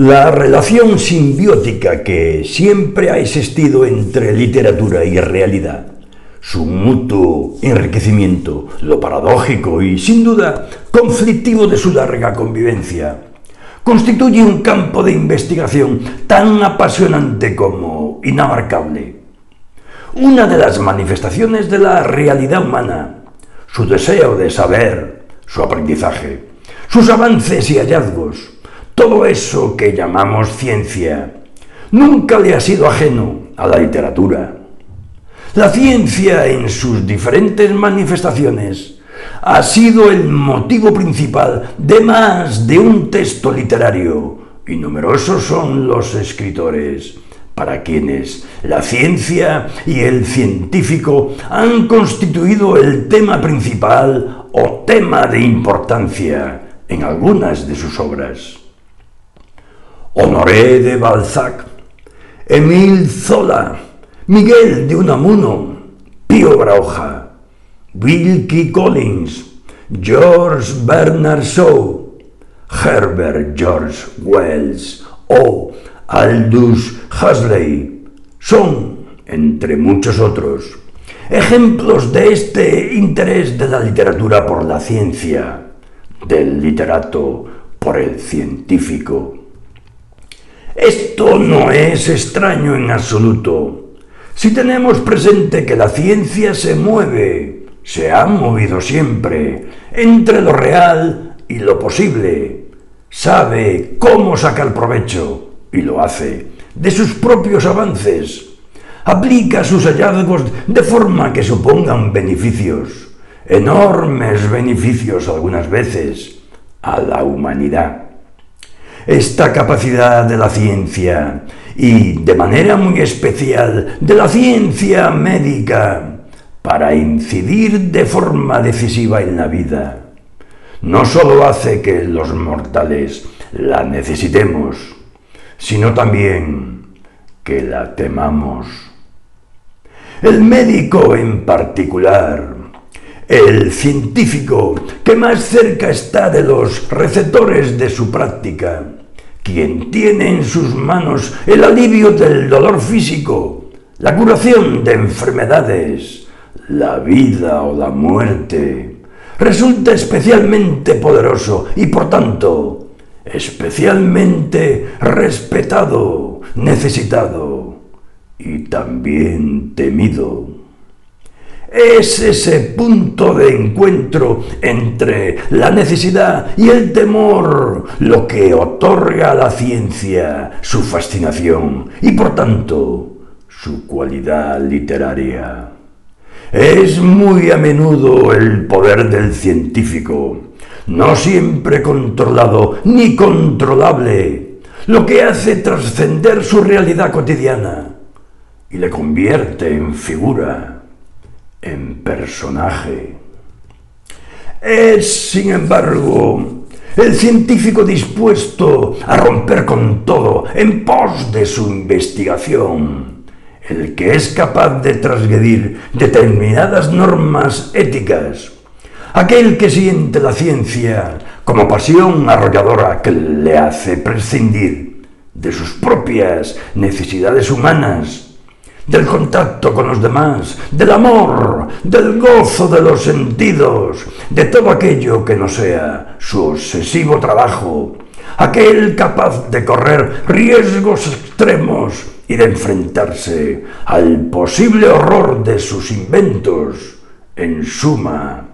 La relación simbiótica que siempre ha existido entre literatura y realidad, su mutuo enriquecimiento, lo paradójico y, sin duda, conflictivo de su larga convivencia, constituye un campo de investigación tan apasionante como inabarcable. Una de las manifestaciones de la realidad humana, su deseo de saber, su aprendizaje, sus avances y hallazgos, todo eso que llamamos ciencia nunca le ha sido ajeno a la literatura. La ciencia en sus diferentes manifestaciones ha sido el motivo principal de más de un texto literario y numerosos son los escritores para quienes la ciencia y el científico han constituido el tema principal o tema de importancia en algunas de sus obras. Honoré de Balzac, Emile Zola, Miguel de Unamuno, Pío Brauja, Wilkie Collins, George Bernard Shaw, Herbert George Wells o Aldous Huxley son, entre muchos otros, ejemplos de este interés de la literatura por la ciencia, del literato por el científico. Esto no es extraño en absoluto. Si tenemos presente que la ciencia se mueve, se ha movido siempre, entre lo real y lo posible, sabe cómo sacar provecho, y lo hace, de sus propios avances, aplica sus hallazgos de forma que supongan beneficios, enormes beneficios algunas veces, a la humanidad esta capacidad de la ciencia y de manera muy especial de la ciencia médica para incidir de forma decisiva en la vida. No sólo hace que los mortales la necesitemos, sino también que la temamos. El médico en particular, el científico que más cerca está de los receptores de su práctica, quien tiene en sus manos el alivio del dolor físico, la curación de enfermedades, la vida o la muerte, resulta especialmente poderoso y por tanto especialmente respetado, necesitado y también temido es ese punto de encuentro entre la necesidad y el temor lo que otorga a la ciencia su fascinación y por tanto su cualidad literaria. Es muy a menudo el poder del científico, no siempre controlado ni controlable, lo que hace trascender su realidad cotidiana y le convierte en figura en personaje. Es, sin embargo, el científico dispuesto a romper con todo en pos de su investigación, el que es capaz de transgredir determinadas normas éticas, aquel que siente la ciencia como pasión arrolladora que le hace prescindir de sus propias necesidades humanas del contacto con los demás, del amor, del gozo de los sentidos, de todo aquello que no sea su obsesivo trabajo, aquel capaz de correr riesgos extremos y de enfrentarse al posible horror de sus inventos, en suma,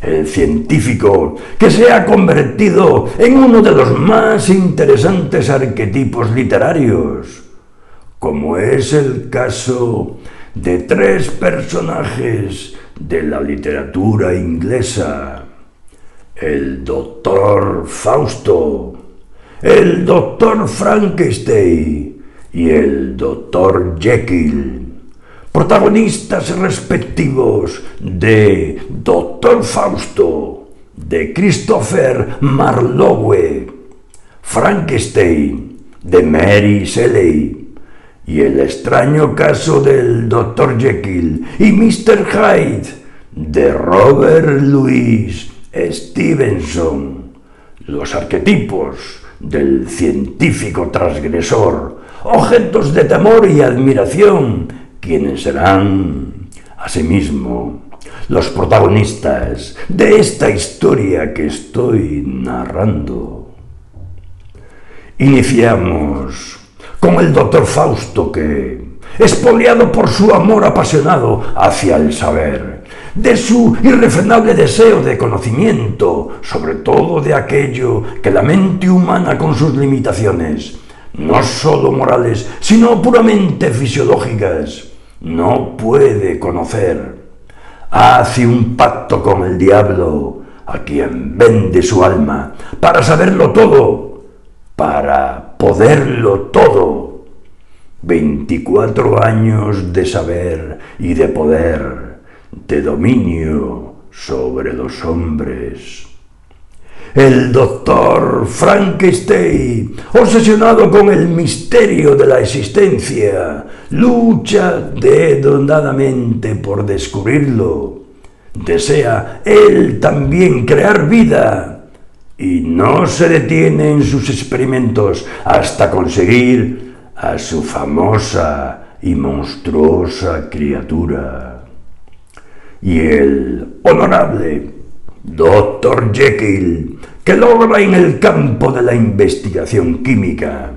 el científico que se ha convertido en uno de los más interesantes arquetipos literarios como es el caso de tres personajes de la literatura inglesa, el doctor Fausto, el doctor Frankenstein y el doctor Jekyll, protagonistas respectivos de Doctor Fausto, de Christopher Marlowe, Frankenstein, de Mary Shelley, y el extraño caso del Dr. Jekyll y Mr. Hyde de Robert Louis Stevenson, los arquetipos del científico transgresor, objetos de temor y admiración, quienes serán, asimismo, los protagonistas de esta historia que estoy narrando. Iniciamos con el doctor Fausto que, espoliado por su amor apasionado hacia el saber, de su irrefrenable deseo de conocimiento, sobre todo de aquello que la mente humana con sus limitaciones, no sólo morales, sino puramente fisiológicas, no puede conocer. Hace un pacto con el diablo, a quien vende su alma, para saberlo todo, para poderlo todo. 24 años de saber y de poder de dominio sobre los hombres. El doctor Frankenstein, obsesionado con el misterio de la existencia, lucha dedonadamente por descubrirlo. Desea él también crear vida y no se detiene en sus experimentos hasta conseguir a su famosa y monstruosa criatura y el honorable Dr. Jekyll, que logra en el campo de la investigación química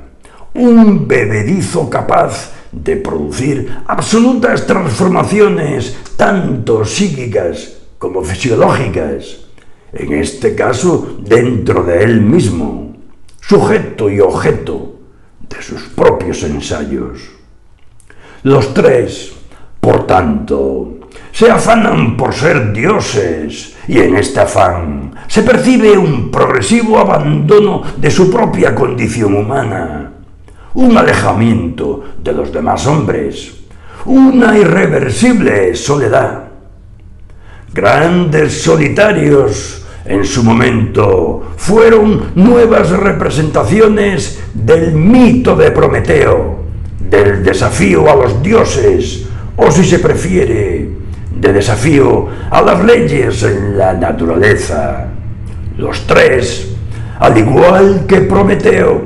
un bebedizo capaz de producir absolutas transformaciones tanto psíquicas como fisiológicas, en este caso dentro de él mismo, sujeto y objeto de sus propios ensayos. Los tres, por tanto, se afanan por ser dioses y en este afán se percibe un progresivo abandono de su propia condición humana, un alejamiento de los demás hombres, una irreversible soledad. Grandes solitarios en su momento fueron nuevas representaciones del mito de Prometeo, del desafío a los dioses, o si se prefiere, de desafío a las leyes en la naturaleza. Los tres, al igual que Prometeo,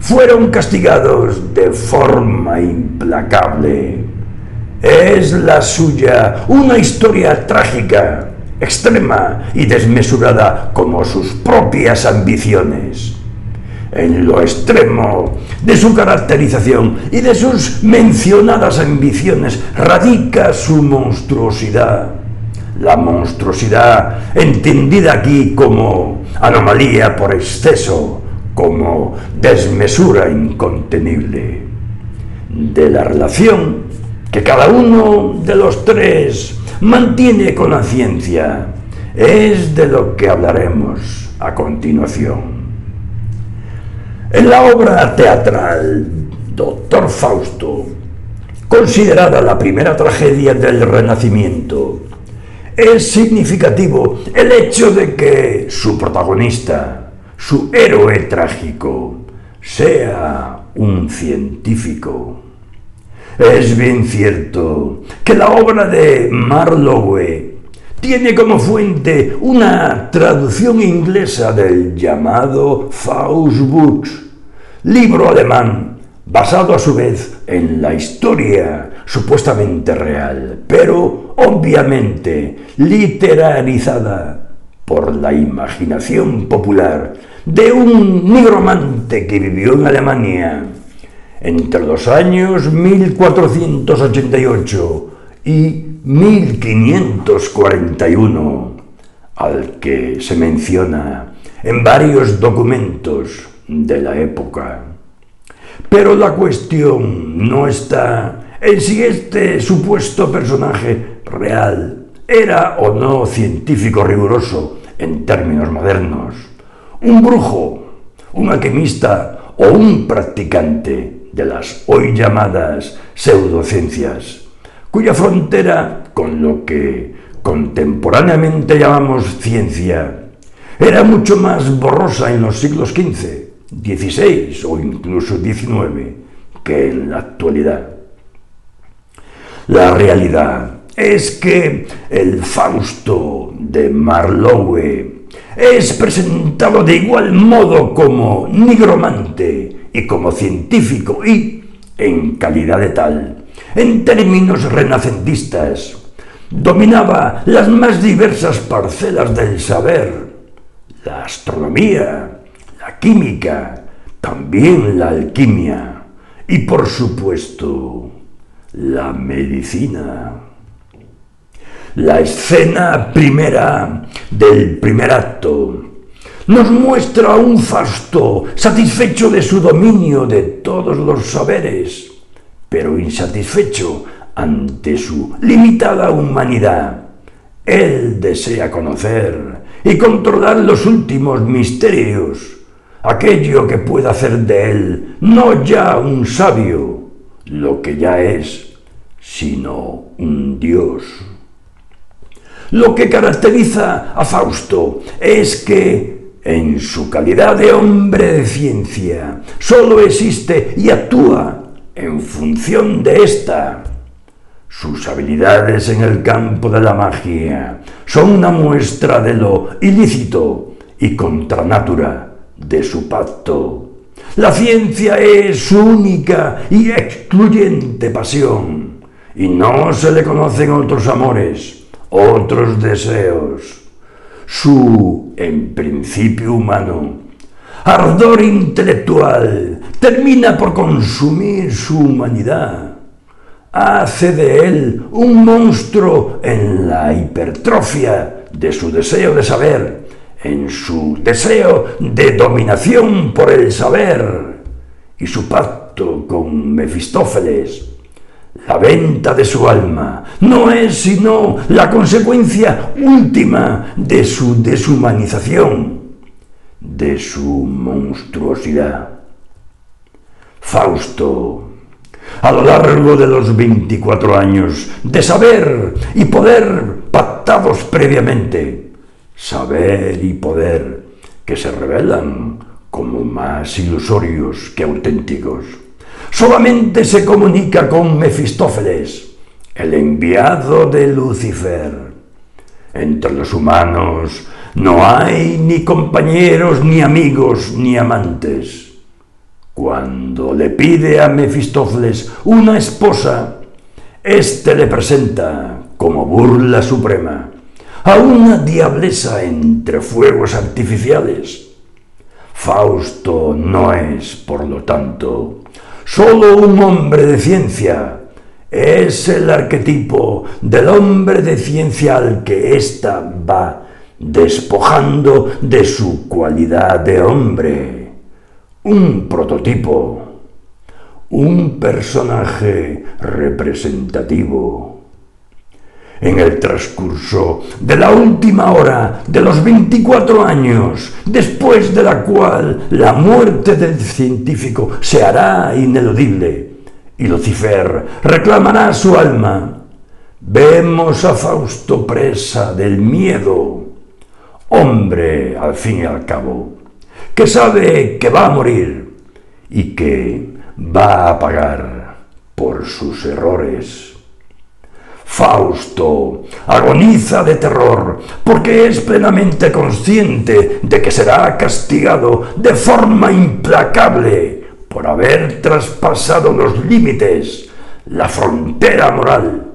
fueron castigados de forma implacable. Es la suya una historia trágica, extrema y desmesurada como sus propias ambiciones en lo extremo de su caracterización y de sus mencionadas ambiciones radica su monstruosidad. La monstruosidad entendida aquí como anomalía por exceso, como desmesura incontenible. De la relación que cada uno de los tres mantiene con la ciencia es de lo que hablaremos a continuación. En la obra teatral Doctor Fausto, considerada la primera tragedia del Renacimiento, es significativo el hecho de que su protagonista, su héroe trágico, sea un científico. Es bien cierto que la obra de Marlowe tiene como fuente una traducción inglesa del llamado Faustbooks, libro alemán basado a su vez en la historia supuestamente real, pero obviamente literarizada por la imaginación popular de un nigromante que vivió en Alemania entre los años 1488 y 1541, al que se menciona en varios documentos de la época. Pero la cuestión no está en si este supuesto personaje real era o no científico riguroso en términos modernos, un brujo, un alquimista o un practicante de las hoy llamadas pseudociencias, cuya frontera con lo que contemporáneamente llamamos ciencia era mucho más borrosa en los siglos XV 16 o incluso 19 que en la actualidad. La realidad es que el Fausto de Marlowe es presentado de igual modo como nigromante y como científico y, en calidad de tal, en términos renacentistas, dominaba las más diversas parcelas del saber, la astronomía, la química, también la alquimia y, por supuesto, la medicina. La escena primera del primer acto nos muestra un Fausto satisfecho de su dominio de todos los saberes, pero insatisfecho ante su limitada humanidad. Él desea conocer y controlar los últimos misterios, aquello que pueda hacer de él no ya un sabio, lo que ya es, sino un dios. Lo que caracteriza a Fausto es que, en su calidad de hombre de ciencia, sólo existe y actúa en función de esta. Sus habilidades en el campo de la magia son una muestra de lo ilícito y contra natura de su pacto. La ciencia es su única y excluyente pasión, y no se le conocen otros amores, otros deseos. Su, en principio humano, ardor intelectual termina por consumir su humanidad. Hace de él un monstruo en la hipertrofia de su deseo de saber, en su deseo de dominación por el saber y su pacto con Mefistófeles. La venta de su alma no es sino la consecuencia última de su deshumanización, de su monstruosidad. Fausto, a lo largo de los 24 años de saber y poder pactados previamente, saber y poder que se revelan como más ilusorios que auténticos. Solamente se comunica con Mefistófeles, el enviado de Lucifer. Entre los humanos no hay ni compañeros, ni amigos, ni amantes. Cuando le pide a Mefistófeles una esposa, éste le presenta como burla suprema a una diablesa entre fuegos artificiales. Fausto no es, por lo tanto, solo un hombre de ciencia, es el arquetipo del hombre de ciencia al que ésta va despojando de su cualidad de hombre. Un prototipo, un personaje representativo en el transcurso de la última hora de los 24 años, después de la cual la muerte del científico se hará ineludible y Lucifer reclamará su alma. Vemos a Fausto presa del miedo, hombre al fin y al cabo, que sabe que va a morir y que va a pagar por sus errores. Fausto agoniza de terror porque es plenamente consciente de que será castigado de forma implacable por haber traspasado los límites, la frontera moral,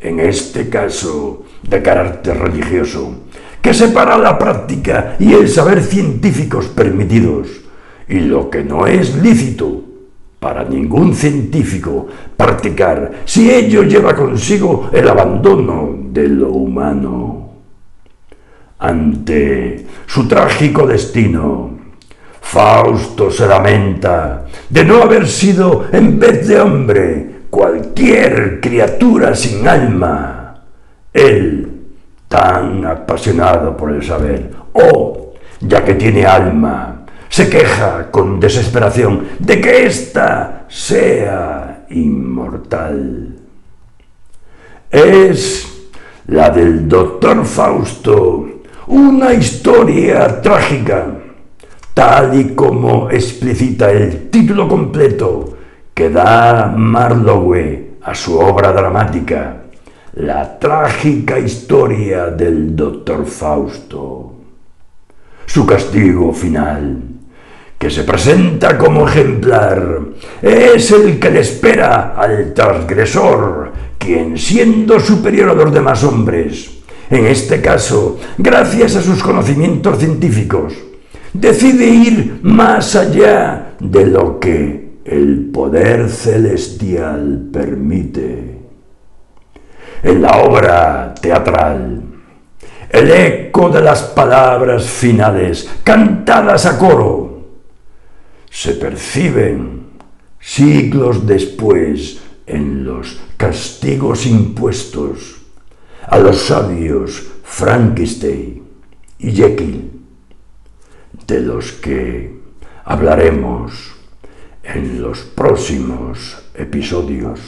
en este caso de carácter religioso, que separa la práctica y el saber científicos permitidos y lo que no es lícito para ningún científico practicar si ello lleva consigo el abandono de lo humano. Ante su trágico destino, Fausto se lamenta de no haber sido, en vez de hombre, cualquier criatura sin alma. Él, tan apasionado por el saber, o, ya que tiene alma, se queja con desesperación de que ésta sea inmortal. Es la del doctor Fausto, una historia trágica, tal y como explicita el título completo que da Marlowe a su obra dramática, La trágica historia del doctor Fausto. su castigo final, que se presenta como ejemplar, es el que le espera al transgresor, quien siendo superior a los demás hombres, en este caso, gracias a sus conocimientos científicos, decide ir más allá de lo que el poder celestial permite. En la obra teatral, el eco de las palabras finales, cantadas a coro, se perciben siglos después en los castigos impuestos a los sabios Frankenstein y Jekyll, de los que hablaremos en los próximos episodios.